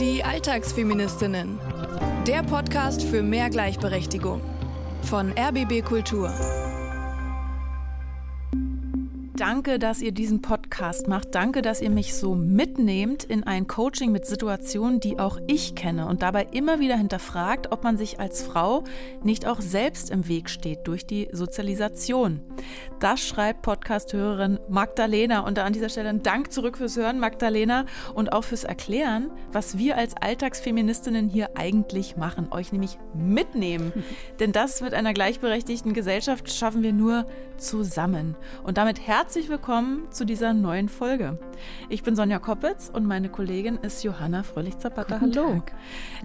Die Alltagsfeministinnen. Der Podcast für mehr Gleichberechtigung. Von RBB Kultur. Danke, dass ihr diesen Podcast macht. Danke, dass ihr mich so mitnehmt in ein Coaching mit Situationen, die auch ich kenne und dabei immer wieder hinterfragt, ob man sich als Frau nicht auch selbst im Weg steht durch die Sozialisation. Das schreibt Podcast-Hörerin Magdalena und an dieser Stelle ein Dank zurück fürs Hören, Magdalena, und auch fürs Erklären, was wir als Alltagsfeministinnen hier eigentlich machen, euch nämlich mitnehmen. Denn das mit einer gleichberechtigten Gesellschaft schaffen wir nur zusammen. Und damit herzlich herzlich willkommen zu dieser neuen Folge. Ich bin Sonja Koppitz und meine Kollegin ist Johanna Fröhlich-Zapata. Hallo.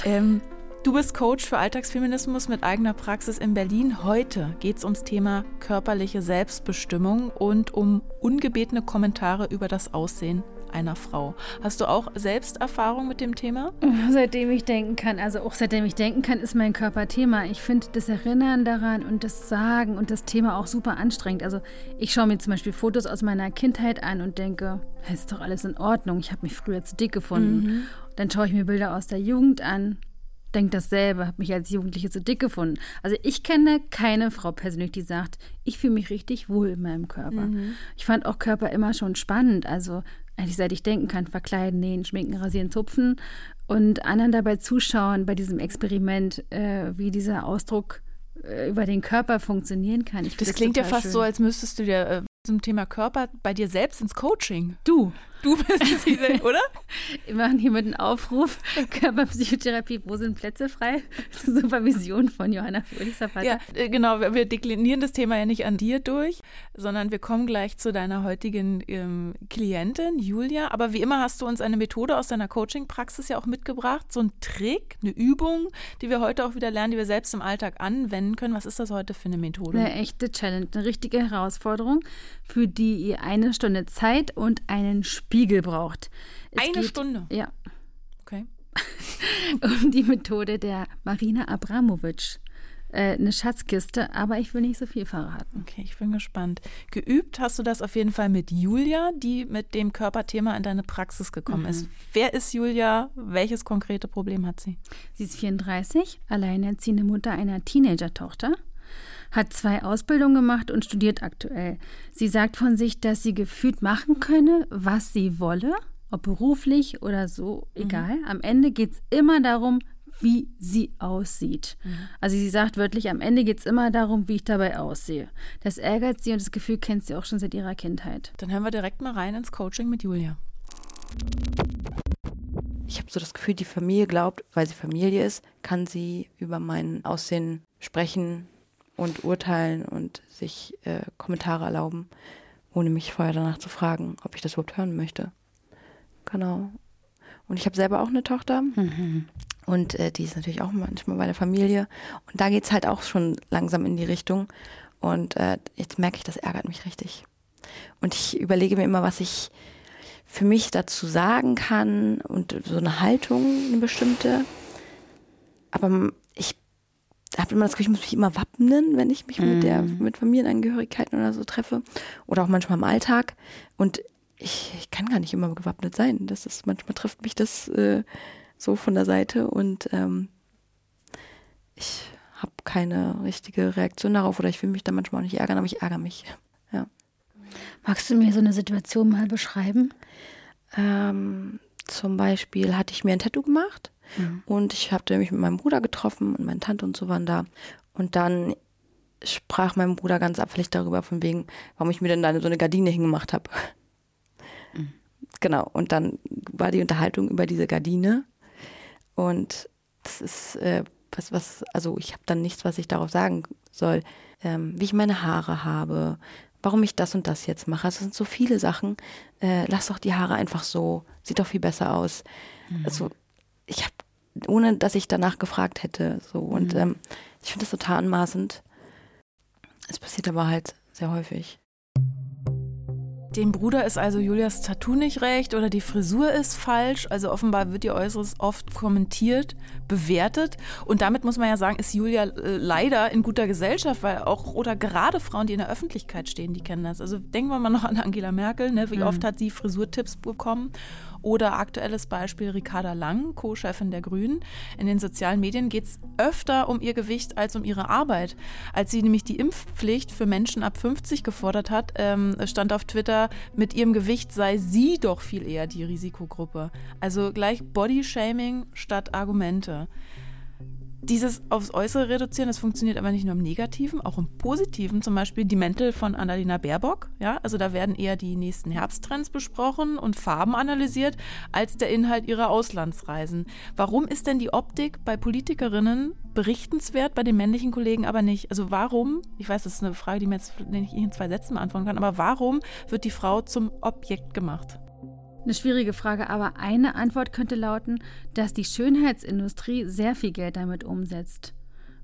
Ähm, du bist Coach für Alltagsfeminismus mit eigener Praxis in Berlin. Heute geht es ums Thema körperliche Selbstbestimmung und um ungebetene Kommentare über das Aussehen einer Frau. Hast du auch selbst Erfahrung mit dem Thema? Seitdem ich denken kann, also auch seitdem ich denken kann, ist mein Körper Thema. Ich finde das Erinnern daran und das Sagen und das Thema auch super anstrengend. Also ich schaue mir zum Beispiel Fotos aus meiner Kindheit an und denke, ist doch alles in Ordnung. Ich habe mich früher zu dick gefunden. Mhm. Dann schaue ich mir Bilder aus der Jugend an denke dasselbe, habe mich als Jugendliche zu dick gefunden. Also ich kenne keine Frau persönlich, die sagt, ich fühle mich richtig wohl in meinem Körper. Mhm. Ich fand auch Körper immer schon spannend. Also eigentlich seit ich denken kann, verkleiden, nähen, schminken, rasieren, zupfen und anderen dabei zuschauen bei diesem Experiment, äh, wie dieser Ausdruck äh, über den Körper funktionieren kann. Ich das klingt ja fast schön. so, als müsstest du dir äh, zum Thema Körper bei dir selbst ins Coaching. Du. Du bist es, oder? Wir machen hier mit einem Aufruf, Körperpsychotherapie, wo sind Plätze frei? Supervision von Johanna Fröhlich-Zapata. Ja, äh, genau, wir deklinieren das Thema ja nicht an dir durch, sondern wir kommen gleich zu deiner heutigen ähm, Klientin, Julia. Aber wie immer hast du uns eine Methode aus deiner Coaching-Praxis ja auch mitgebracht, so ein Trick, eine Übung, die wir heute auch wieder lernen, die wir selbst im Alltag anwenden können. Was ist das heute für eine Methode? Eine echte Challenge, eine richtige Herausforderung, für die ihr eine Stunde Zeit und einen Spiel Spiegel braucht. Es Eine geht, Stunde? Ja. Okay. um die Methode der Marina Abramovic äh, eine Schatzkiste, aber ich will nicht so viel verraten. Okay, ich bin gespannt. Geübt hast du das auf jeden Fall mit Julia, die mit dem Körperthema in deine Praxis gekommen mhm. ist. Wer ist Julia? Welches konkrete Problem hat sie? Sie ist 34, alleinerziehende Mutter einer Teenager-Tochter hat zwei Ausbildungen gemacht und studiert aktuell. Sie sagt von sich, dass sie gefühlt machen könne, was sie wolle, ob beruflich oder so, mhm. egal. Mhm. Am Ende geht es immer darum, wie sie aussieht. Mhm. Also sie sagt wörtlich, am Ende geht es immer darum, wie ich dabei aussehe. Das ärgert sie und das Gefühl kennt sie auch schon seit ihrer Kindheit. Dann hören wir direkt mal rein ins Coaching mit Julia. Ich habe so das Gefühl, die Familie glaubt, weil sie Familie ist, kann sie über mein Aussehen sprechen, und urteilen und sich äh, Kommentare erlauben, ohne mich vorher danach zu fragen, ob ich das überhaupt hören möchte. Genau. Und ich habe selber auch eine Tochter. Mhm. Und äh, die ist natürlich auch manchmal bei der Familie. Und da geht's halt auch schon langsam in die Richtung. Und äh, jetzt merke ich, das ärgert mich richtig. Und ich überlege mir immer, was ich für mich dazu sagen kann und so eine Haltung, eine bestimmte. Aber habe immer das Gefühl, ich muss mich immer wappnen, wenn ich mich mhm. mit der mhm. mit Familienangehörigkeiten oder so treffe oder auch manchmal im Alltag und ich, ich kann gar nicht immer gewappnet sein. Das ist manchmal trifft mich das äh, so von der Seite und ähm, ich habe keine richtige Reaktion darauf oder ich will mich da manchmal auch nicht ärgern, aber ich ärgere mich. Ja. Magst du mir so eine Situation mal beschreiben? Ähm, zum Beispiel hatte ich mir ein Tattoo gemacht Mhm. Und ich habe mich mit meinem Bruder getroffen und meine Tante und so waren da. Und dann sprach mein Bruder ganz abfällig darüber, von wegen, warum ich mir denn da so eine Gardine hingemacht habe. Mhm. Genau. Und dann war die Unterhaltung über diese Gardine. Und das ist äh, was, was, also ich habe dann nichts, was ich darauf sagen soll, ähm, wie ich meine Haare habe, warum ich das und das jetzt mache. Also es sind so viele Sachen. Äh, lass doch die Haare einfach so, sieht doch viel besser aus. Mhm. Also ich habe, ohne dass ich danach gefragt hätte, so. Und mhm. ähm, ich finde das total anmaßend. Es passiert aber halt sehr häufig. Dem Bruder ist also Julias Tattoo nicht recht oder die Frisur ist falsch. Also offenbar wird ihr Äußeres oft kommentiert, bewertet. Und damit muss man ja sagen, ist Julia äh, leider in guter Gesellschaft, weil auch oder gerade Frauen, die in der Öffentlichkeit stehen, die kennen das. Also denken wir mal noch an Angela Merkel. Ne? Wie mhm. oft hat sie Frisurtipps bekommen? Oder aktuelles Beispiel Ricarda Lang, Co-Chefin der Grünen. In den sozialen Medien geht es öfter um ihr Gewicht als um ihre Arbeit. Als sie nämlich die Impfpflicht für Menschen ab 50 gefordert hat, ähm, stand auf Twitter, mit ihrem Gewicht sei sie doch viel eher die Risikogruppe. Also gleich Bodyshaming statt Argumente. Dieses aufs Äußere reduzieren, das funktioniert aber nicht nur im Negativen, auch im Positiven. Zum Beispiel die Mäntel von Annalena Baerbock. Ja, also da werden eher die nächsten Herbsttrends besprochen und Farben analysiert, als der Inhalt ihrer Auslandsreisen. Warum ist denn die Optik bei Politikerinnen berichtenswert, bei den männlichen Kollegen aber nicht? Also warum, ich weiß, das ist eine Frage, die mir jetzt nicht in zwei Sätzen beantworten kann, aber warum wird die Frau zum Objekt gemacht? Eine schwierige Frage, aber eine Antwort könnte lauten, dass die Schönheitsindustrie sehr viel Geld damit umsetzt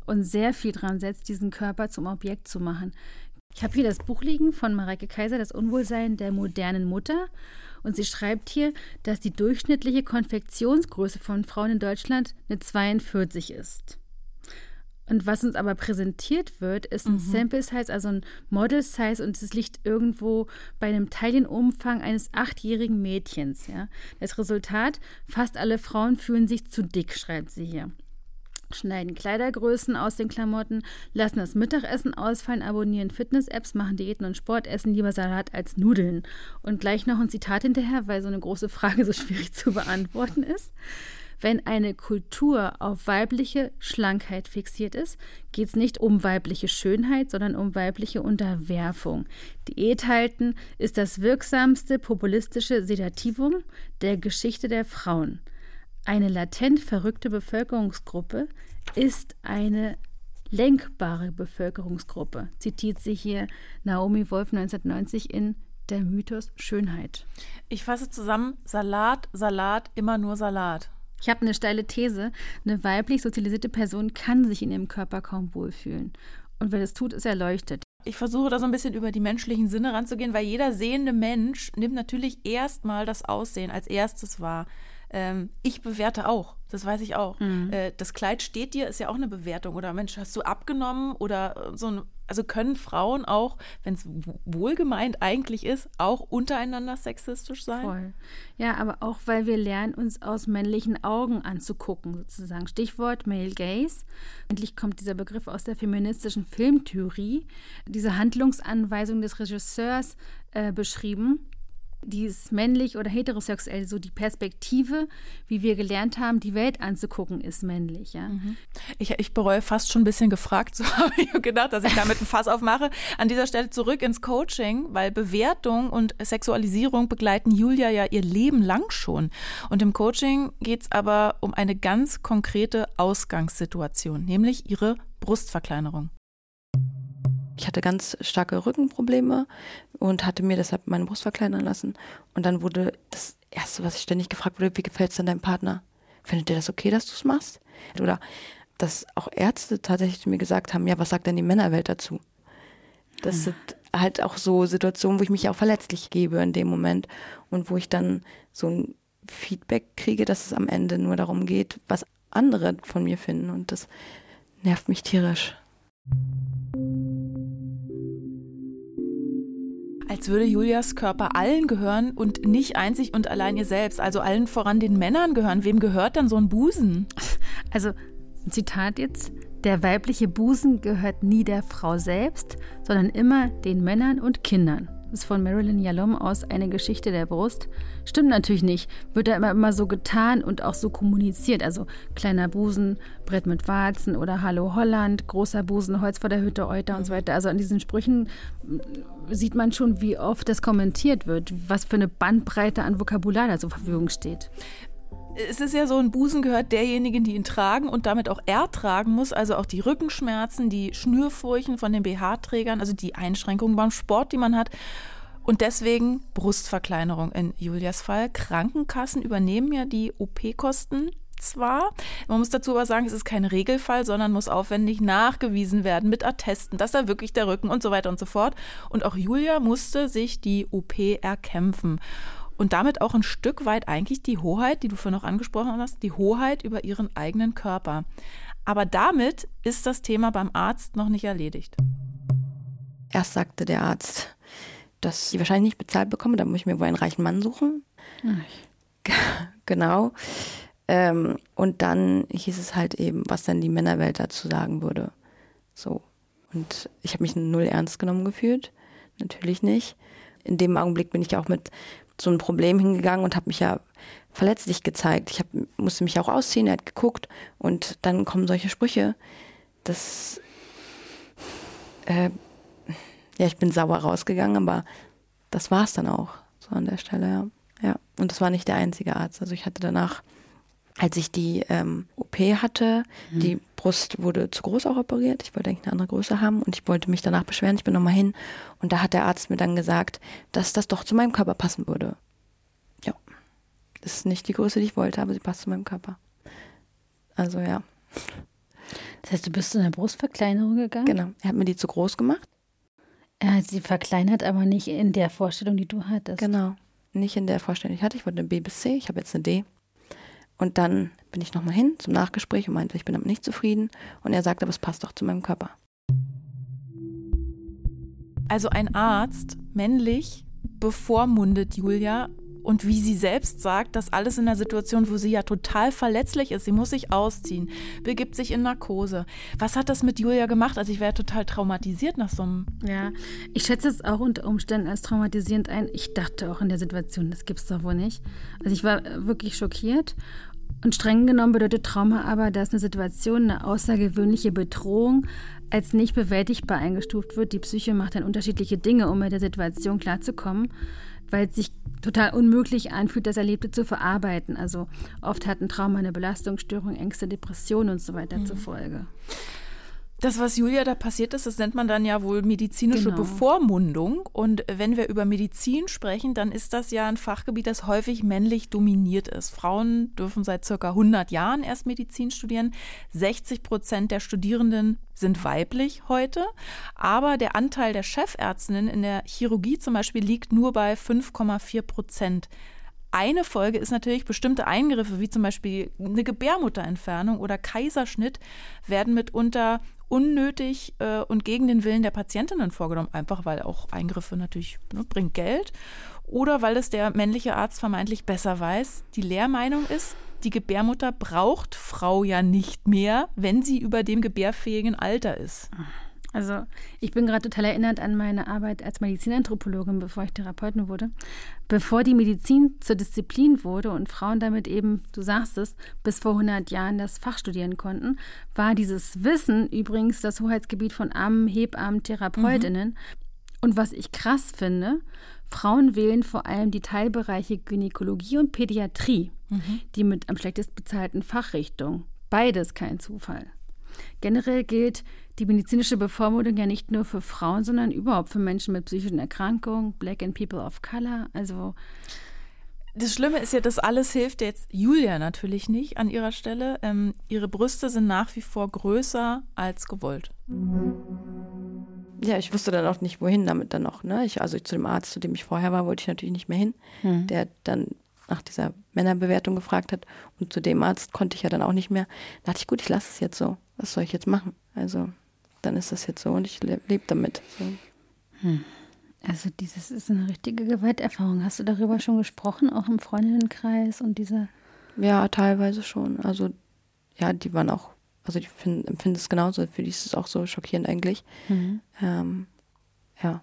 und sehr viel dran setzt, diesen Körper zum Objekt zu machen. Ich habe hier das Buch liegen von Mareike Kaiser, Das Unwohlsein der modernen Mutter. Und sie schreibt hier, dass die durchschnittliche Konfektionsgröße von Frauen in Deutschland eine 42 ist. Und was uns aber präsentiert wird, ist ein mhm. Sample Size, also ein Model Size und es liegt irgendwo bei einem Teilchenumfang eines achtjährigen Mädchens. Ja. Das Resultat, fast alle Frauen fühlen sich zu dick, schreibt sie hier. Schneiden Kleidergrößen aus den Klamotten, lassen das Mittagessen ausfallen, abonnieren Fitness-Apps, machen Diäten und Sport, essen lieber Salat als Nudeln. Und gleich noch ein Zitat hinterher, weil so eine große Frage so schwierig zu beantworten ist. Wenn eine Kultur auf weibliche Schlankheit fixiert ist, geht es nicht um weibliche Schönheit, sondern um weibliche Unterwerfung. Diät halten ist das wirksamste populistische Sedativum der Geschichte der Frauen. Eine latent verrückte Bevölkerungsgruppe ist eine lenkbare Bevölkerungsgruppe, zitiert sie hier Naomi Wolf 1990 in Der Mythos Schönheit. Ich fasse zusammen, Salat, Salat, immer nur Salat. Ich habe eine steile These. Eine weiblich sozialisierte Person kann sich in ihrem Körper kaum wohlfühlen. Und wer das tut, ist erleuchtet. Ich versuche da so ein bisschen über die menschlichen Sinne ranzugehen, weil jeder sehende Mensch nimmt natürlich erstmal das Aussehen als erstes wahr. Ähm, ich bewerte auch, das weiß ich auch. Mhm. Äh, das Kleid steht dir, ist ja auch eine Bewertung. Oder Mensch, hast du abgenommen? Oder so ein, also können Frauen auch, wenn es wohlgemeint eigentlich ist, auch untereinander sexistisch sein? Voll. Ja, aber auch, weil wir lernen, uns aus männlichen Augen anzugucken, sozusagen. Stichwort Male Gaze. Endlich kommt dieser Begriff aus der feministischen Filmtheorie. Diese Handlungsanweisung des Regisseurs äh, beschrieben die ist männlich oder heterosexuell, so die Perspektive, wie wir gelernt haben, die Welt anzugucken, ist männlich. Ja? Mhm. Ich, ich bereue fast schon ein bisschen gefragt zu haben, ich gedacht, dass ich damit ein Fass aufmache. An dieser Stelle zurück ins Coaching, weil Bewertung und Sexualisierung begleiten Julia ja ihr Leben lang schon. Und im Coaching geht es aber um eine ganz konkrete Ausgangssituation, nämlich ihre Brustverkleinerung. Ich hatte ganz starke Rückenprobleme und hatte mir deshalb meine Brust verkleinern lassen. Und dann wurde das Erste, was ich ständig gefragt wurde, wie gefällt es denn deinem Partner? Findet ihr das okay, dass du es machst? Oder dass auch Ärzte tatsächlich mir gesagt haben, ja, was sagt denn die Männerwelt dazu? Das hm. sind halt auch so Situationen, wo ich mich auch verletzlich gebe in dem Moment und wo ich dann so ein Feedback kriege, dass es am Ende nur darum geht, was andere von mir finden. Und das nervt mich tierisch. Als würde Julias Körper allen gehören und nicht einzig und allein ihr selbst, also allen voran den Männern gehören. Wem gehört dann so ein Busen? Also, Zitat jetzt. Der weibliche Busen gehört nie der Frau selbst, sondern immer den Männern und Kindern ist von Marilyn Yalom aus Eine Geschichte der Brust. Stimmt natürlich nicht. Wird da immer, immer so getan und auch so kommuniziert. Also kleiner Busen, Brett mit Warzen oder Hallo Holland, großer Busen, Holz vor der Hütte, Euter und so weiter. Also an diesen Sprüchen sieht man schon, wie oft das kommentiert wird, was für eine Bandbreite an Vokabular da zur Verfügung steht es ist ja so, ein Busen gehört derjenigen, die ihn tragen und damit auch er tragen muss. Also auch die Rückenschmerzen, die Schnürfurchen von den BH-Trägern, also die Einschränkungen beim Sport, die man hat. Und deswegen Brustverkleinerung in Julias Fall. Krankenkassen übernehmen ja die OP-Kosten zwar. Man muss dazu aber sagen, es ist kein Regelfall, sondern muss aufwendig nachgewiesen werden mit Attesten, dass da wirklich der Rücken und so weiter und so fort. Und auch Julia musste sich die OP erkämpfen und damit auch ein Stück weit eigentlich die Hoheit, die du vorhin noch angesprochen hast, die Hoheit über ihren eigenen Körper. Aber damit ist das Thema beim Arzt noch nicht erledigt. Erst sagte der Arzt, dass ich wahrscheinlich nicht bezahlt bekomme, da muss ich mir wohl einen reichen Mann suchen. Ach. genau. Ähm, und dann hieß es halt eben, was dann die Männerwelt dazu sagen würde. So. Und ich habe mich null ernst genommen gefühlt. Natürlich nicht. In dem Augenblick bin ich auch mit so einem Problem hingegangen und habe mich ja verletzlich gezeigt. Ich hab, musste mich auch ausziehen, er hat geguckt und dann kommen solche Sprüche. Das, äh, ja, ich bin sauer rausgegangen, aber das war es dann auch so an der Stelle, ja. ja. Und das war nicht der einzige Arzt. Also ich hatte danach als ich die ähm, OP hatte, mhm. die Brust wurde zu groß auch operiert. Ich wollte eigentlich eine andere Größe haben und ich wollte mich danach beschweren. Ich bin nochmal hin und da hat der Arzt mir dann gesagt, dass das doch zu meinem Körper passen würde. Ja. Das ist nicht die Größe, die ich wollte, aber sie passt zu meinem Körper. Also ja. Das heißt, du bist zu einer Brustverkleinerung gegangen? Genau. Er hat mir die zu groß gemacht. Er hat sie verkleinert, aber nicht in der Vorstellung, die du hattest. Genau. Nicht in der Vorstellung, die ich hatte. Ich wollte eine B bis C, ich habe jetzt eine D. Und dann bin ich nochmal hin zum Nachgespräch und meinte, ich bin damit nicht zufrieden. Und er sagte, aber es passt doch zu meinem Körper. Also ein Arzt, männlich, bevormundet Julia und wie sie selbst sagt, das alles in einer Situation, wo sie ja total verletzlich ist. Sie muss sich ausziehen, begibt sich in Narkose. Was hat das mit Julia gemacht? Also ich wäre total traumatisiert nach so einem. Ja, ich schätze es auch unter Umständen als traumatisierend ein. Ich dachte auch in der Situation, das gibt es doch wohl nicht. Also ich war wirklich schockiert und streng genommen bedeutet Trauma aber, dass eine Situation, eine außergewöhnliche Bedrohung als nicht bewältigbar eingestuft wird. Die Psyche macht dann unterschiedliche Dinge, um mit der Situation klarzukommen, weil es sich total unmöglich anfühlt, das Erlebte zu verarbeiten. Also oft hat ein Trauma eine Belastungsstörung, Ängste, Depressionen und so weiter mhm. zur Folge. Das, was Julia da passiert ist, das nennt man dann ja wohl medizinische genau. Bevormundung. Und wenn wir über Medizin sprechen, dann ist das ja ein Fachgebiet, das häufig männlich dominiert ist. Frauen dürfen seit circa 100 Jahren erst Medizin studieren. 60 Prozent der Studierenden sind weiblich heute. Aber der Anteil der Chefärztinnen in der Chirurgie zum Beispiel liegt nur bei 5,4 Prozent. Eine Folge ist natürlich, bestimmte Eingriffe, wie zum Beispiel eine Gebärmutterentfernung oder Kaiserschnitt, werden mitunter unnötig äh, und gegen den Willen der Patientinnen vorgenommen, einfach weil auch Eingriffe natürlich ne, bringt Geld oder weil es der männliche Arzt vermeintlich besser weiß. Die Lehrmeinung ist, die Gebärmutter braucht Frau ja nicht mehr, wenn sie über dem gebärfähigen Alter ist. Also ich bin gerade total erinnert an meine Arbeit als Medizinanthropologin, bevor ich Therapeutin wurde. Bevor die Medizin zur Disziplin wurde und Frauen damit eben, du sagst es, bis vor 100 Jahren das Fach studieren konnten, war dieses Wissen übrigens das Hoheitsgebiet von Ammen, Hebammen, Therapeutinnen. Mhm. Und was ich krass finde, Frauen wählen vor allem die Teilbereiche Gynäkologie und Pädiatrie, mhm. die mit am schlechtest bezahlten Fachrichtungen. Beides kein Zufall. Generell gilt die medizinische Bevormundung ja nicht nur für Frauen, sondern überhaupt für Menschen mit psychischen Erkrankungen, Black and People of Color. Also das Schlimme ist ja, das alles hilft jetzt Julia natürlich nicht an ihrer Stelle. Ähm, ihre Brüste sind nach wie vor größer als gewollt. Ja, ich wusste dann auch nicht, wohin damit dann noch. Ne? Ich, also zu dem Arzt, zu dem ich vorher war, wollte ich natürlich nicht mehr hin. Hm. Der dann nach dieser Männerbewertung gefragt hat. Und zu dem Arzt konnte ich ja dann auch nicht mehr. Da dachte ich, gut, ich lasse es jetzt so. Was soll ich jetzt machen? Also, dann ist das jetzt so und ich lebe leb damit. So. Hm. Also, dieses ist eine richtige Gewalterfahrung. Hast du darüber schon gesprochen, auch im Freundinnenkreis und diese. Ja, teilweise schon. Also, ja, die waren auch, also die empfinden es genauso. Für die ist es auch so schockierend eigentlich. Mhm. Ähm, ja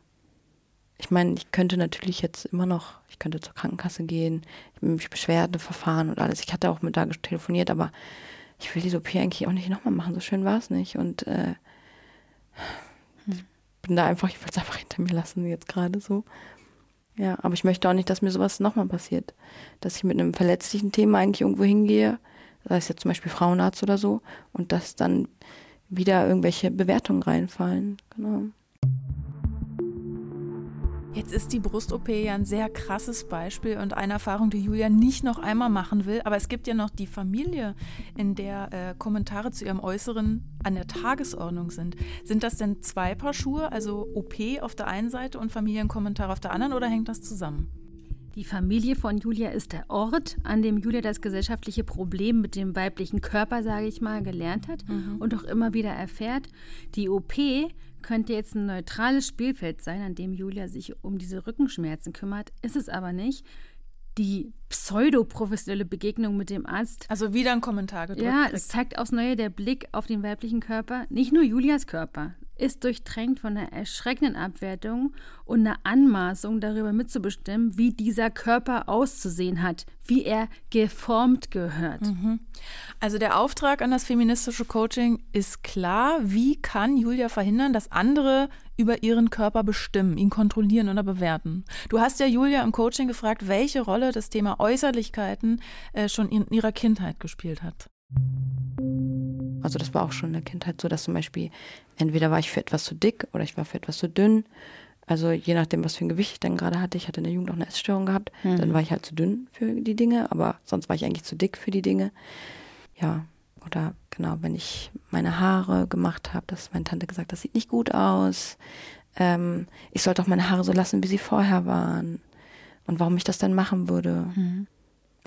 ich meine, ich könnte natürlich jetzt immer noch, ich könnte zur Krankenkasse gehen, mich Beschwerdeverfahren und alles. Ich hatte auch mit da telefoniert, aber ich will diese OP eigentlich auch nicht nochmal machen. So schön war es nicht. Und äh, ich bin da einfach, ich will es einfach hinter mir lassen, jetzt gerade so. Ja, aber ich möchte auch nicht, dass mir sowas nochmal passiert. Dass ich mit einem verletzlichen Thema eigentlich irgendwo hingehe, sei es jetzt zum Beispiel Frauenarzt oder so, und dass dann wieder irgendwelche Bewertungen reinfallen. Genau. Jetzt ist die Brust-OP ja ein sehr krasses Beispiel und eine Erfahrung, die Julia nicht noch einmal machen will. Aber es gibt ja noch die Familie, in der äh, Kommentare zu ihrem Äußeren an der Tagesordnung sind. Sind das denn zwei Paar Schuhe, also OP auf der einen Seite und Familienkommentare auf der anderen, oder hängt das zusammen? Die Familie von Julia ist der Ort, an dem Julia das gesellschaftliche Problem mit dem weiblichen Körper, sage ich mal, gelernt hat mhm. und auch immer wieder erfährt. Die OP könnte jetzt ein neutrales Spielfeld sein, an dem Julia sich um diese Rückenschmerzen kümmert, ist es aber nicht. die pseudo-professionelle Begegnung mit dem Arzt. Also wieder ein Kommentar gedrückt. Ja, es zeigt aufs Neue der Blick auf den weiblichen Körper, nicht nur Julias Körper, ist durchtränkt von einer erschreckenden Abwertung und einer Anmaßung darüber mitzubestimmen, wie dieser Körper auszusehen hat, wie er geformt gehört. Mhm. Also der Auftrag an das feministische Coaching ist klar. Wie kann Julia verhindern, dass andere über ihren Körper bestimmen, ihn kontrollieren oder bewerten? Du hast ja Julia im Coaching gefragt, welche Rolle das Thema Äußerlichkeiten äh, schon in ihrer Kindheit gespielt hat. Also das war auch schon in der Kindheit so, dass zum Beispiel entweder war ich für etwas zu dick oder ich war für etwas zu dünn. Also je nachdem, was für ein Gewicht ich dann gerade hatte. Ich hatte in der Jugend auch eine Essstörung gehabt. Mhm. Dann war ich halt zu dünn für die Dinge, aber sonst war ich eigentlich zu dick für die Dinge. Ja, oder genau, wenn ich meine Haare gemacht habe, dass meine Tante gesagt, das sieht nicht gut aus. Ähm, ich sollte auch meine Haare so lassen, wie sie vorher waren. Und warum ich das dann machen würde. Mhm.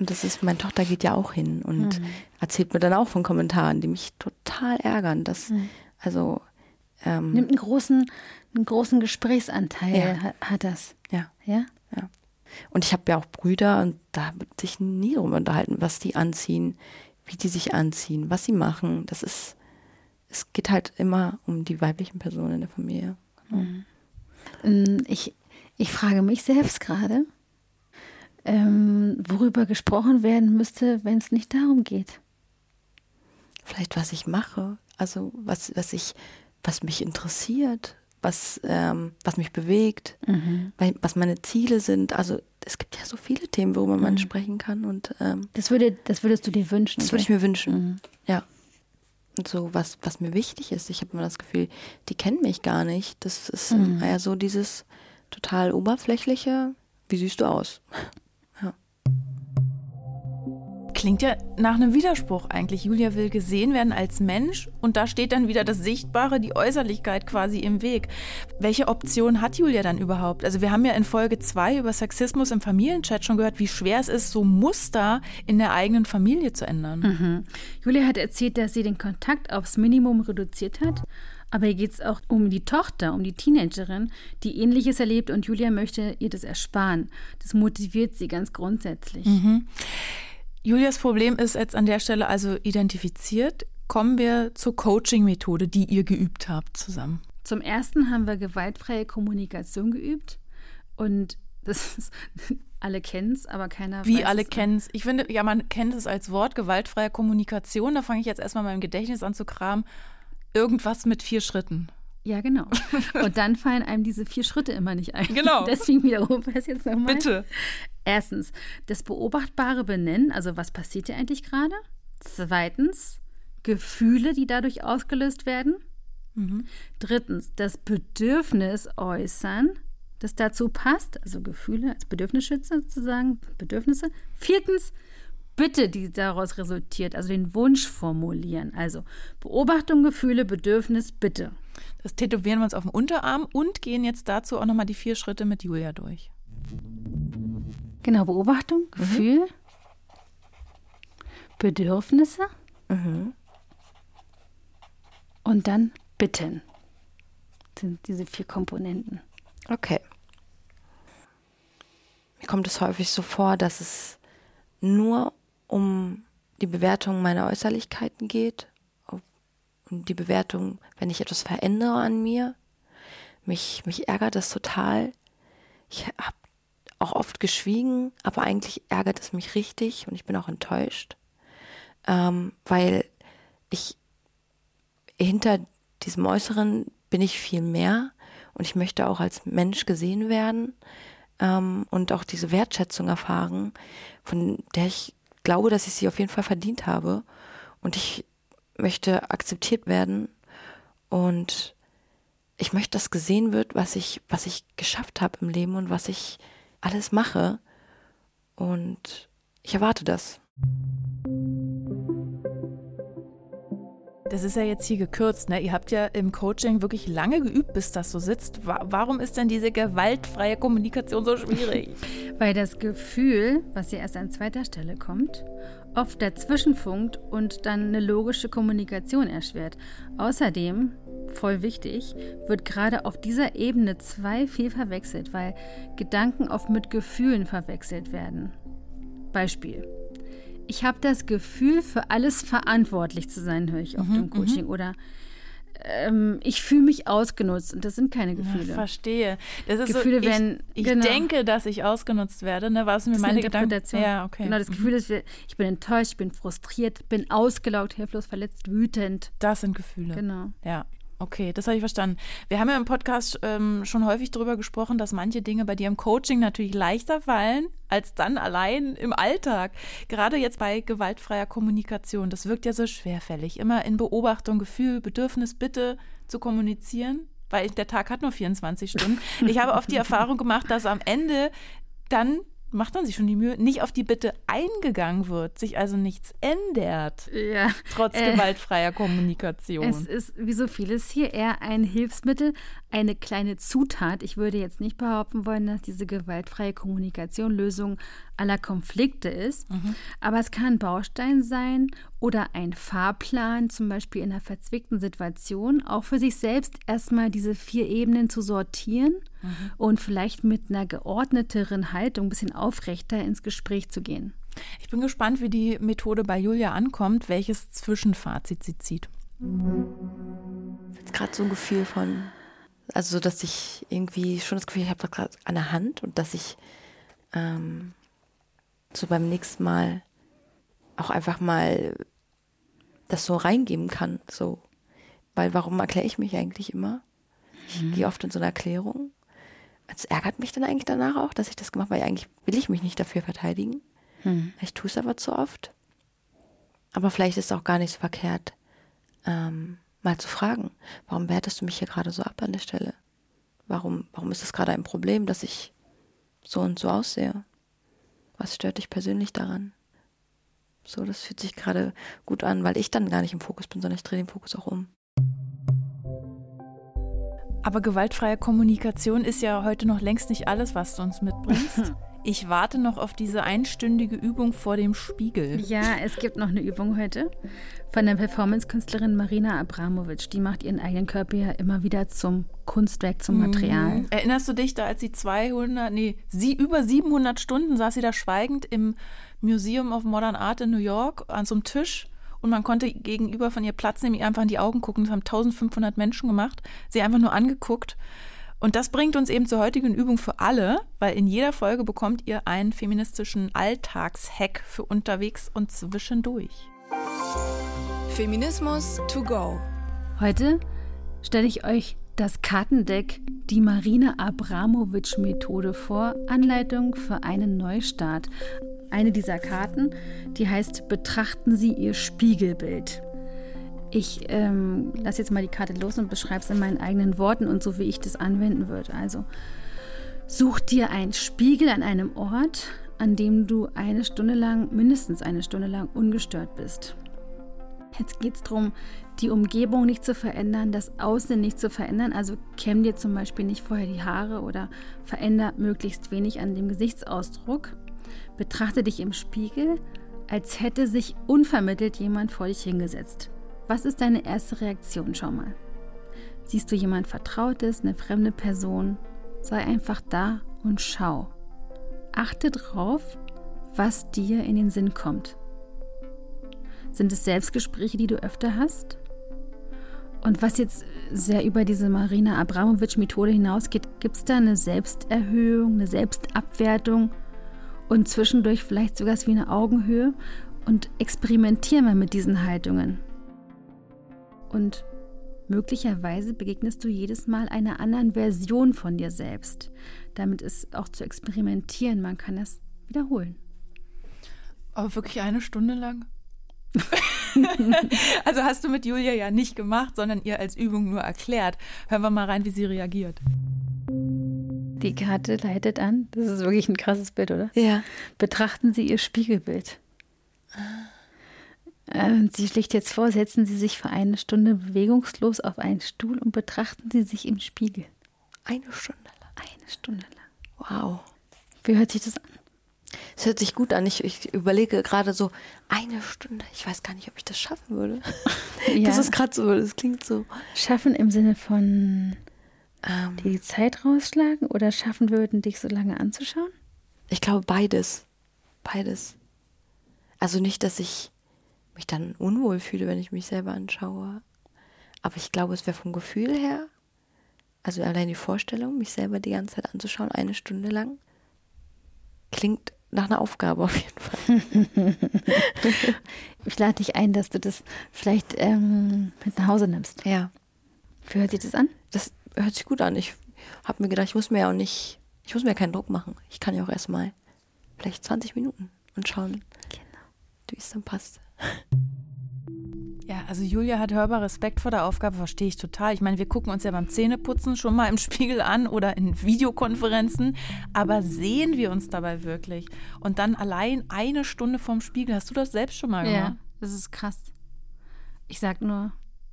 Und das ist, meine Tochter geht ja auch hin und mhm. erzählt mir dann auch von Kommentaren, die mich total ärgern. Dass, mhm. also ähm, nimmt einen großen, einen großen Gesprächsanteil, ja. hat, hat, das. Ja. Ja? Ja. Und ich habe ja auch Brüder und da wird sich nie darüber unterhalten, was die anziehen, wie die sich anziehen, was sie machen. Das ist, es geht halt immer um die weiblichen Personen in der Familie. Mhm. Ich, ich frage mich selbst gerade, ähm, worüber gesprochen werden müsste, wenn es nicht darum geht. Vielleicht, was ich mache, also was, was ich, was mich interessiert, was, ähm, was mich bewegt, mhm. was meine Ziele sind. Also es gibt ja so viele Themen, worüber man mhm. sprechen kann. Und ähm, das würde, das würdest du dir wünschen. Das würde ich mir wünschen. Mhm. Ja. Und so was, was mir wichtig ist. Ich habe immer das Gefühl, die kennen mich gar nicht. Das ist mhm. eher so dieses total oberflächliche. Wie siehst du aus? Klingt ja nach einem Widerspruch eigentlich. Julia will gesehen werden als Mensch und da steht dann wieder das Sichtbare, die Äußerlichkeit quasi im Weg. Welche Option hat Julia dann überhaupt? Also wir haben ja in Folge 2 über Sexismus im Familienchat schon gehört, wie schwer es ist, so Muster in der eigenen Familie zu ändern. Mhm. Julia hat erzählt, dass sie den Kontakt aufs Minimum reduziert hat. Aber hier geht es auch um die Tochter, um die Teenagerin, die ähnliches erlebt und Julia möchte ihr das ersparen. Das motiviert sie ganz grundsätzlich. Mhm. Julias Problem ist jetzt an der Stelle also identifiziert. Kommen wir zur Coaching-Methode, die ihr geübt habt zusammen. Zum ersten haben wir gewaltfreie Kommunikation geübt und das ist, alle kennen es, aber keiner Wie alle kennen es? Ich finde, ja, man kennt es als Wort, gewaltfreie Kommunikation. Da fange ich jetzt erstmal meinem Gedächtnis an zu kramen. Irgendwas mit vier Schritten. Ja, genau. Und dann fallen einem diese vier Schritte immer nicht ein. Genau. Deswegen wiederholen wir es jetzt nochmal. Bitte. Erstens, das Beobachtbare benennen, also was passiert hier eigentlich gerade? Zweitens, Gefühle, die dadurch ausgelöst werden. Mhm. Drittens, das Bedürfnis äußern, das dazu passt, also Gefühle als Bedürfnisschützer sozusagen, Bedürfnisse. Viertens, Bitte, die daraus resultiert, also den Wunsch formulieren. Also Beobachtung, Gefühle, Bedürfnis, Bitte. Das tätowieren wir uns auf dem Unterarm und gehen jetzt dazu auch nochmal die vier Schritte mit Julia durch. Genau, Beobachtung, mhm. Gefühl, Bedürfnisse mhm. und dann Bitten. Das sind diese vier Komponenten. Okay. Mir kommt es häufig so vor, dass es nur um die Bewertung meiner Äußerlichkeiten geht, die Bewertung, wenn ich etwas verändere an mir. Mich, mich ärgert das total. Ich habe auch oft geschwiegen, aber eigentlich ärgert es mich richtig und ich bin auch enttäuscht, ähm, weil ich hinter diesem Äußeren bin ich viel mehr und ich möchte auch als Mensch gesehen werden ähm, und auch diese Wertschätzung erfahren, von der ich glaube, dass ich sie auf jeden Fall verdient habe und ich möchte akzeptiert werden und ich möchte, dass gesehen wird, was ich, was ich geschafft habe im Leben und was ich alles mache. Und ich erwarte das. Das ist ja jetzt hier gekürzt, ne? Ihr habt ja im Coaching wirklich lange geübt, bis das so sitzt. Warum ist denn diese gewaltfreie Kommunikation so schwierig? Weil das Gefühl, was ja erst an zweiter Stelle kommt, oft dazwischenfunkt und dann eine logische Kommunikation erschwert. Außerdem voll wichtig, wird gerade auf dieser Ebene zwei viel verwechselt, weil Gedanken oft mit Gefühlen verwechselt werden. Beispiel. Ich habe das Gefühl, für alles verantwortlich zu sein, höre ich oft Mhm, im Coaching. Oder ähm, ich fühle mich ausgenutzt und das sind keine Gefühle. Ja, verstehe. Das ist Gefühle so, ich, werden- ich genau. denke, dass ich ausgenutzt werde. Ne? Was mir Das ist meine eine Gedanken. Interpretation. Ja, okay. Genau, das Mhm. Gefühl ist, ich bin enttäuscht, ich bin frustriert, bin ausgelaugt, hilflos, verletzt, wütend. Das sind Gefühle. Genau. Ja, okay, das habe ich verstanden. Wir haben ja im Podcast ähm, schon häufig darüber gesprochen, dass manche Dinge bei dir im Coaching natürlich leichter fallen als dann allein im Alltag. Gerade jetzt bei gewaltfreier Kommunikation. Das wirkt ja so schwerfällig. Immer in Beobachtung, Gefühl, Bedürfnis, Bitte zu kommunizieren. Weil der Tag hat nur 24 Stunden. Ich habe oft die Erfahrung gemacht, dass am Ende dann macht man sich schon die Mühe, nicht auf die Bitte eingegangen wird, sich also nichts ändert, Ja. trotz Äh, gewaltfreier Kommunikation. Es ist wie so vieles hier eher ein Hilfsmittel, eine kleine Zutat. Ich würde jetzt nicht behaupten wollen, dass diese gewaltfreie Kommunikation Lösung aller Konflikte ist. Aber es kann ein Baustein sein oder ein Fahrplan, zum Beispiel in einer verzwickten Situation, auch für sich selbst erstmal diese vier Ebenen zu sortieren und vielleicht mit einer geordneteren Haltung, ein bisschen aufrechter ins Gespräch zu gehen. Ich bin gespannt, wie die Methode bei Julia ankommt, welches Zwischenfazit sie zieht. Jetzt gerade so ein Gefühl von, also so, dass ich irgendwie schon das Gefühl, ich habe das gerade an der Hand und dass ich ähm, so beim nächsten Mal auch einfach mal das so reingeben kann. So. Weil warum erkläre ich mich eigentlich immer? Ich gehe oft in so eine Erklärung. Es ärgert mich dann eigentlich danach auch, dass ich das gemacht habe, weil eigentlich will ich mich nicht dafür verteidigen. Ich tue es aber zu oft. Aber vielleicht ist es auch gar nicht so verkehrt, ähm, mal zu fragen, warum wertest du mich hier gerade so ab an der Stelle? Warum, warum ist es gerade ein Problem, dass ich so und so aussehe? Was stört dich persönlich daran? So, das fühlt sich gerade gut an, weil ich dann gar nicht im Fokus bin, sondern ich drehe den Fokus auch um. Aber gewaltfreie Kommunikation ist ja heute noch längst nicht alles, was du uns mitbringst. Ich warte noch auf diese einstündige Übung vor dem Spiegel. Ja, es gibt noch eine Übung heute von der Performance-Künstlerin Marina Abramovic. Die macht ihren eigenen Körper ja immer wieder zum Kunstwerk, zum Material. Erinnerst du dich da, als sie 200, nee, sie über 700 Stunden saß sie da schweigend im Museum of Modern Art in New York an so einem Tisch und man konnte gegenüber von ihr Platz nehmen, ihr einfach in die Augen gucken. Das haben 1500 Menschen gemacht, sie einfach nur angeguckt. Und das bringt uns eben zur heutigen Übung für alle, weil in jeder Folge bekommt ihr einen feministischen Alltagshack für unterwegs und zwischendurch. Feminismus to go. Heute stelle ich euch das Kartendeck die Marina Abramovic Methode vor, Anleitung für einen Neustart. Eine dieser Karten, die heißt Betrachten Sie Ihr Spiegelbild. Ich ähm, lasse jetzt mal die Karte los und beschreibe es in meinen eigenen Worten und so, wie ich das anwenden würde. Also, such dir einen Spiegel an einem Ort, an dem du eine Stunde lang, mindestens eine Stunde lang ungestört bist. Jetzt geht es darum, die Umgebung nicht zu verändern, das Aussehen nicht zu verändern. Also kämm dir zum Beispiel nicht vorher die Haare oder veränder möglichst wenig an dem Gesichtsausdruck. Betrachte dich im Spiegel, als hätte sich unvermittelt jemand vor dich hingesetzt. Was ist deine erste Reaktion? Schau mal. Siehst du jemand Vertrautes, eine fremde Person? Sei einfach da und schau. Achte drauf, was dir in den Sinn kommt. Sind es Selbstgespräche, die du öfter hast? Und was jetzt sehr über diese Marina Abramovic-Methode hinausgeht, gibt es da eine Selbsterhöhung, eine Selbstabwertung und zwischendurch vielleicht sogar wie eine Augenhöhe? Und experimentieren wir mit diesen Haltungen. Und möglicherweise begegnest du jedes Mal einer anderen Version von dir selbst. Damit ist auch zu experimentieren, man kann es wiederholen. Aber wirklich eine Stunde lang? also hast du mit Julia ja nicht gemacht, sondern ihr als Übung nur erklärt. Hören wir mal rein, wie sie reagiert. Die Karte leitet an. Das ist wirklich ein krasses Bild, oder? Ja. Betrachten Sie Ihr Spiegelbild. Äh, Sie schlägt jetzt vor, setzen Sie sich für eine Stunde bewegungslos auf einen Stuhl und betrachten Sie sich im Spiegel. Eine Stunde lang. Eine Stunde lang. Wow. Wie hört sich das an? Es hört sich gut an. Ich, ich überlege gerade so, eine Stunde. Ich weiß gar nicht, ob ich das schaffen würde. Ja. Das ist gerade so, das klingt so. Schaffen im Sinne von Ähm, die Zeit rausschlagen oder schaffen würden, dich so lange anzuschauen? ich glaube beides. Beides. Also nicht, dass ich mich dann unwohl fühle, wenn ich mich selber anschaue. Aber ich glaube, es wäre vom Gefühl her, also allein die Vorstellung, mich selber die ganze Zeit anzuschauen, eine Stunde lang, klingt nach einer Aufgabe auf jeden Fall. ich lade dich ein, dass du das vielleicht ähm, mit nach Hause nimmst. Ja. Wie hört sich das an? Das hört sich gut an. Ich habe mir gedacht, ich muss mir ja auch nicht, ich muss mir keinen Druck machen. Ich kann ja auch erstmal vielleicht 20 Minuten und schauen, genau. wie es dann passt. Ja, also Julia hat hörbar Respekt vor der Aufgabe, verstehe ich total. Ich meine, wir gucken uns ja beim Zähneputzen schon mal im Spiegel an oder in Videokonferenzen, aber sehen wir uns dabei wirklich? Und dann allein eine Stunde vorm Spiegel, hast du das selbst schon mal gemacht? Ja, das ist krass. Ich sag nur,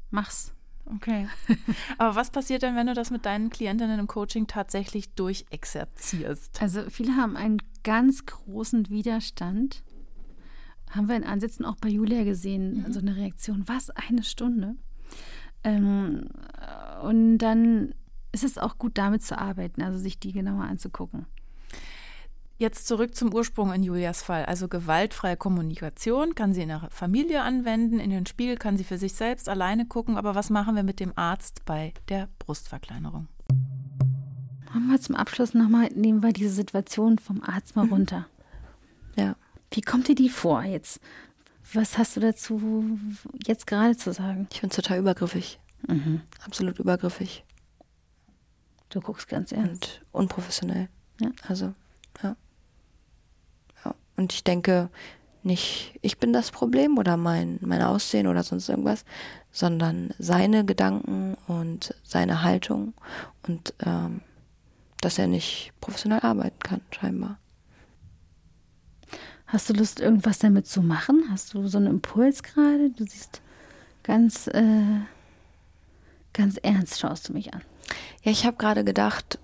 mach's. Okay. Aber was passiert denn, wenn du das mit deinen Klientinnen im Coaching tatsächlich durchexerzierst? Also viele haben einen ganz großen Widerstand haben wir in Ansätzen auch bei Julia gesehen, mhm. so eine Reaktion, was, eine Stunde? Ähm, und dann ist es auch gut, damit zu arbeiten, also sich die genauer anzugucken. Jetzt zurück zum Ursprung in Julias Fall. Also gewaltfreie Kommunikation kann sie in der Familie anwenden, in den Spiegel kann sie für sich selbst alleine gucken. Aber was machen wir mit dem Arzt bei der Brustverkleinerung? Machen wir zum Abschluss nochmal, nehmen wir diese Situation vom Arzt mal runter. Ja. Wie kommt dir die vor jetzt? Was hast du dazu jetzt gerade zu sagen? Ich finde es total übergriffig. Mhm. Absolut übergriffig. Du guckst ganz ernst. Und unprofessionell. Ja. Also, ja. ja. Und ich denke, nicht ich bin das Problem oder mein, mein Aussehen oder sonst irgendwas, sondern seine Gedanken und seine Haltung und ähm, dass er nicht professionell arbeiten kann, scheinbar. Hast du Lust, irgendwas damit zu machen? Hast du so einen Impuls gerade? Du siehst ganz, äh, ganz ernst, schaust du mich an. Ja, ich habe gerade gedacht,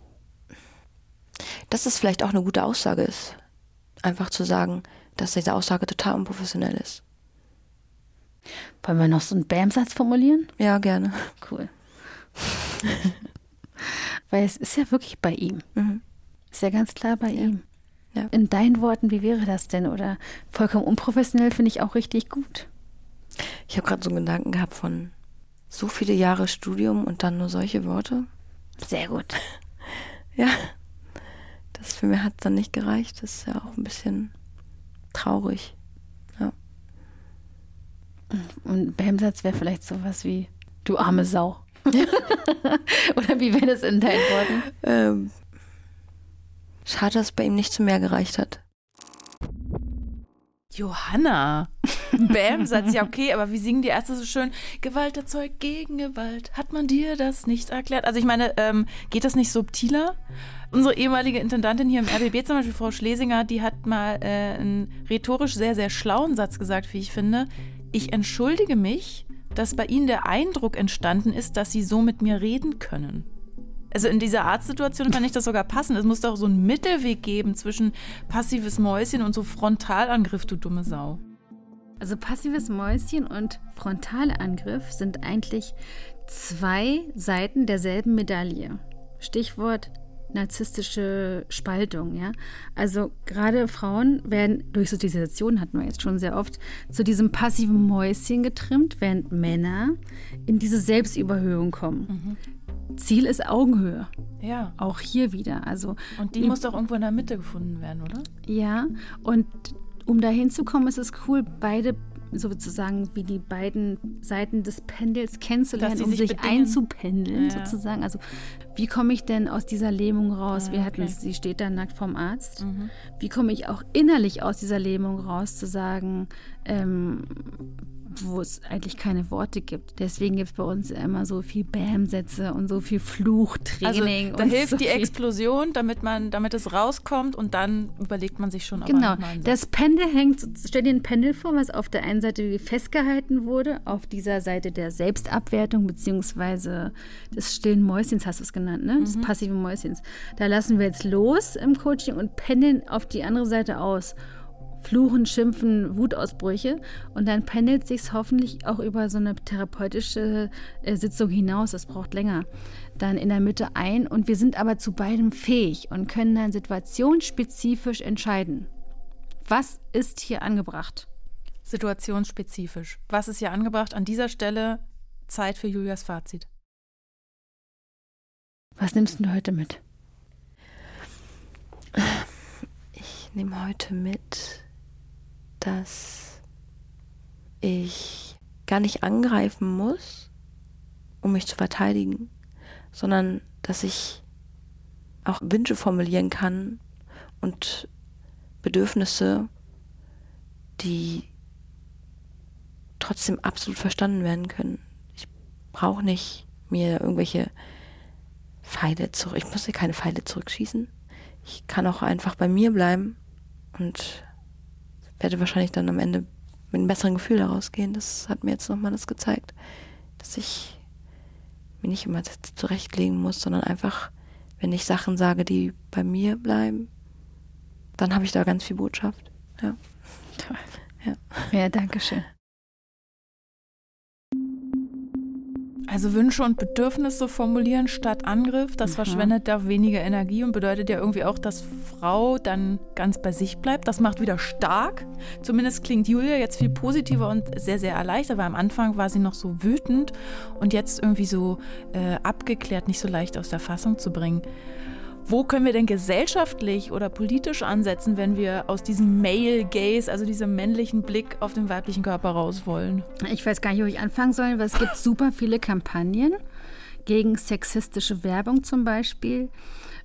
dass es vielleicht auch eine gute Aussage ist. Einfach zu sagen, dass diese Aussage total unprofessionell ist. Wollen wir noch so einen Bam-Satz formulieren? Ja, gerne. Cool. Weil es ist ja wirklich bei ihm. Mhm. Ist ja ganz klar bei ja. ihm. Ja. In deinen Worten, wie wäre das denn? Oder vollkommen unprofessionell finde ich auch richtig gut. Ich habe gerade so einen Gedanken gehabt von so viele Jahre Studium und dann nur solche Worte. Sehr gut. ja. Das für mich hat dann nicht gereicht. Das ist ja auch ein bisschen traurig. Ja. Und beim Satz wäre vielleicht sowas wie, du arme Sau. Oder wie wäre das in deinen Worten? Ähm, Schade, dass es bei ihm nicht zu mehr gereicht hat. Johanna. Bäm, sagt ja okay, aber wie singen die Ärzte so schön? Gewalt erzeugt Gegengewalt. Hat man dir das nicht erklärt? Also ich meine, ähm, geht das nicht subtiler? Unsere ehemalige Intendantin hier im RBB zum Beispiel, Frau Schlesinger, die hat mal äh, einen rhetorisch sehr, sehr schlauen Satz gesagt, wie ich finde. Ich entschuldige mich, dass bei Ihnen der Eindruck entstanden ist, dass Sie so mit mir reden können. Also in dieser Arztsituation fand ich das sogar passend. Es muss doch so einen Mittelweg geben zwischen passives Mäuschen und so Frontalangriff, du dumme Sau. Also passives Mäuschen und Frontalangriff sind eigentlich zwei Seiten derselben Medaille. Stichwort narzisstische Spaltung, ja. Also gerade Frauen werden durch Sozialisation, hatten wir jetzt schon sehr oft, zu diesem passiven Mäuschen getrimmt, während Männer in diese Selbstüberhöhung kommen. Mhm. Ziel ist Augenhöhe. Ja. Auch hier wieder. Also, und die muss doch irgendwo in der Mitte gefunden werden, oder? Ja, und um da hinzukommen, ist es cool, beide sozusagen wie die beiden Seiten des Pendels kennenzulernen, um sich, sich einzupendeln ja. sozusagen. Also wie komme ich denn aus dieser Lähmung raus? Ah, Wir hatten okay. sie steht da nackt vom Arzt. Mhm. Wie komme ich auch innerlich aus dieser Lähmung raus, zu sagen, ähm, wo es eigentlich keine Worte gibt. Deswegen gibt es bei uns immer so viel Bam-Sätze und so viel Fluchtraining. Also, da hilft so die Explosion, damit man, damit es rauskommt und dann überlegt man sich schon. Genau. Das Pendel hängt, stell dir ein Pendel vor, was auf der einen Seite festgehalten wurde, auf dieser Seite der Selbstabwertung beziehungsweise des stillen Mäuschens hast du es genannt, ne? Des mhm. passiven Mäuschens. Da lassen wir jetzt los im Coaching und pendeln auf die andere Seite aus. Fluchen, Schimpfen, Wutausbrüche. Und dann pendelt sich hoffentlich auch über so eine therapeutische äh, Sitzung hinaus. Das braucht länger. Dann in der Mitte ein. Und wir sind aber zu beidem fähig und können dann situationsspezifisch entscheiden. Was ist hier angebracht? Situationsspezifisch. Was ist hier angebracht? An dieser Stelle Zeit für Julias Fazit. Was nimmst du heute mit? Ich nehme heute mit, dass ich gar nicht angreifen muss, um mich zu verteidigen, sondern dass ich auch Wünsche formulieren kann und Bedürfnisse, die trotzdem absolut verstanden werden können. Ich brauche nicht mir irgendwelche Pfeile zurück. Ich muss hier keine Pfeile zurückschießen. Ich kann auch einfach bei mir bleiben und werde wahrscheinlich dann am Ende mit einem besseren Gefühl daraus gehen. Das hat mir jetzt nochmal das gezeigt, dass ich mir nicht immer zurechtlegen muss, sondern einfach, wenn ich Sachen sage, die bei mir bleiben, dann habe ich da ganz viel Botschaft. Ja. Toll. Ja, ja danke schön. Also Wünsche und Bedürfnisse formulieren statt Angriff, das mhm. verschwendet ja weniger Energie und bedeutet ja irgendwie auch, dass Frau dann ganz bei sich bleibt. Das macht wieder stark. Zumindest klingt Julia jetzt viel positiver und sehr, sehr erleichtert, weil am Anfang war sie noch so wütend und jetzt irgendwie so äh, abgeklärt, nicht so leicht aus der Fassung zu bringen. Wo können wir denn gesellschaftlich oder politisch ansetzen, wenn wir aus diesem Male Gaze, also diesem männlichen Blick auf den weiblichen Körper raus wollen? Ich weiß gar nicht, wo ich anfangen soll, weil es gibt super viele Kampagnen gegen sexistische Werbung zum Beispiel.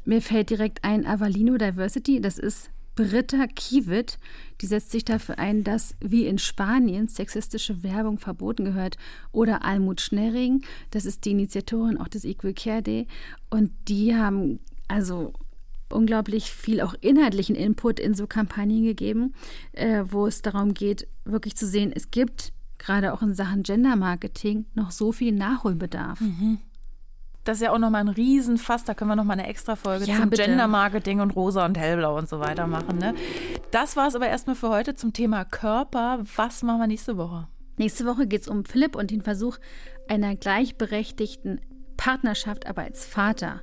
Mir fällt direkt ein Avalino Diversity, das ist Britta Kiewit, die setzt sich dafür ein, dass wie in Spanien sexistische Werbung verboten gehört. Oder Almut Schnerring, das ist die Initiatorin auch des Equal Care Day. Und die haben also unglaublich viel auch inhaltlichen Input in so Kampagnen gegeben, äh, wo es darum geht, wirklich zu sehen, es gibt gerade auch in Sachen Gender Marketing noch so viel Nachholbedarf. Mhm. Das ist ja auch nochmal ein Riesenfass, da können wir nochmal eine extra Folge ja, zum Gender Marketing und rosa und hellblau und so weiter machen. Ne? Das war es aber erstmal für heute zum Thema Körper. Was machen wir nächste Woche? Nächste Woche geht es um Philipp und den Versuch einer gleichberechtigten Partnerschaft, aber als Vater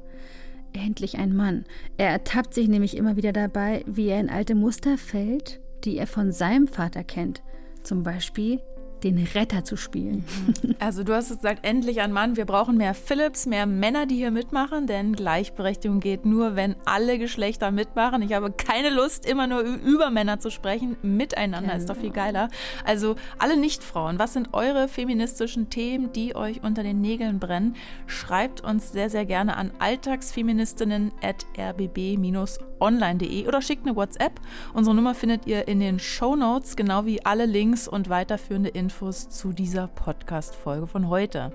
endlich ein Mann. Er ertappt sich nämlich immer wieder dabei, wie er in alte Muster fällt, die er von seinem Vater kennt. Zum Beispiel den Retter zu spielen. Also du hast gesagt, endlich ein Mann. Wir brauchen mehr Philips, mehr Männer, die hier mitmachen, denn Gleichberechtigung geht nur, wenn alle Geschlechter mitmachen. Ich habe keine Lust, immer nur über Männer zu sprechen. Miteinander genau. ist doch viel genau. geiler. Also alle Nicht-Frauen, was sind eure feministischen Themen, die euch unter den Nägeln brennen? Schreibt uns sehr, sehr gerne an alltagsfeministinnen.rbb-online.de oder schickt eine WhatsApp. Unsere Nummer findet ihr in den Show Notes, genau wie alle Links und weiterführende Infos zu dieser Podcast-Folge von heute.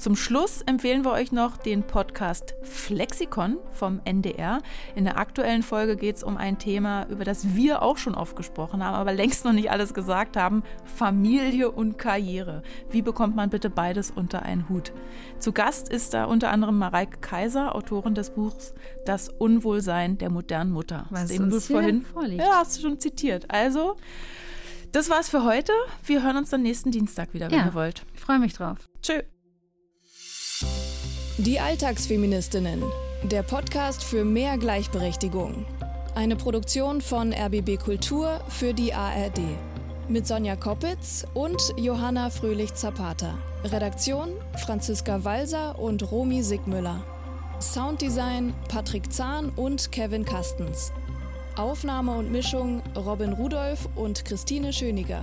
Zum Schluss empfehlen wir euch noch den Podcast Flexikon vom NDR. In der aktuellen Folge geht es um ein Thema, über das wir auch schon oft gesprochen haben, aber längst noch nicht alles gesagt haben. Familie und Karriere. Wie bekommt man bitte beides unter einen Hut? Zu Gast ist da unter anderem Mareike Kaiser, Autorin des Buchs Das Unwohlsein der modernen Mutter. Was dem du vorhin vorliegt. Ja, hast du schon zitiert. Also das war's für heute. Wir hören uns dann nächsten Dienstag wieder, wenn ja, ihr wollt. Ich freue mich drauf. Tschö. Die Alltagsfeministinnen. Der Podcast für mehr Gleichberechtigung. Eine Produktion von RBB Kultur für die ARD. Mit Sonja Koppitz und Johanna Fröhlich-Zapata. Redaktion Franziska Walser und Romy Sigmüller. Sounddesign Patrick Zahn und Kevin Kastens. Aufnahme und Mischung Robin Rudolph und Christine Schöniger.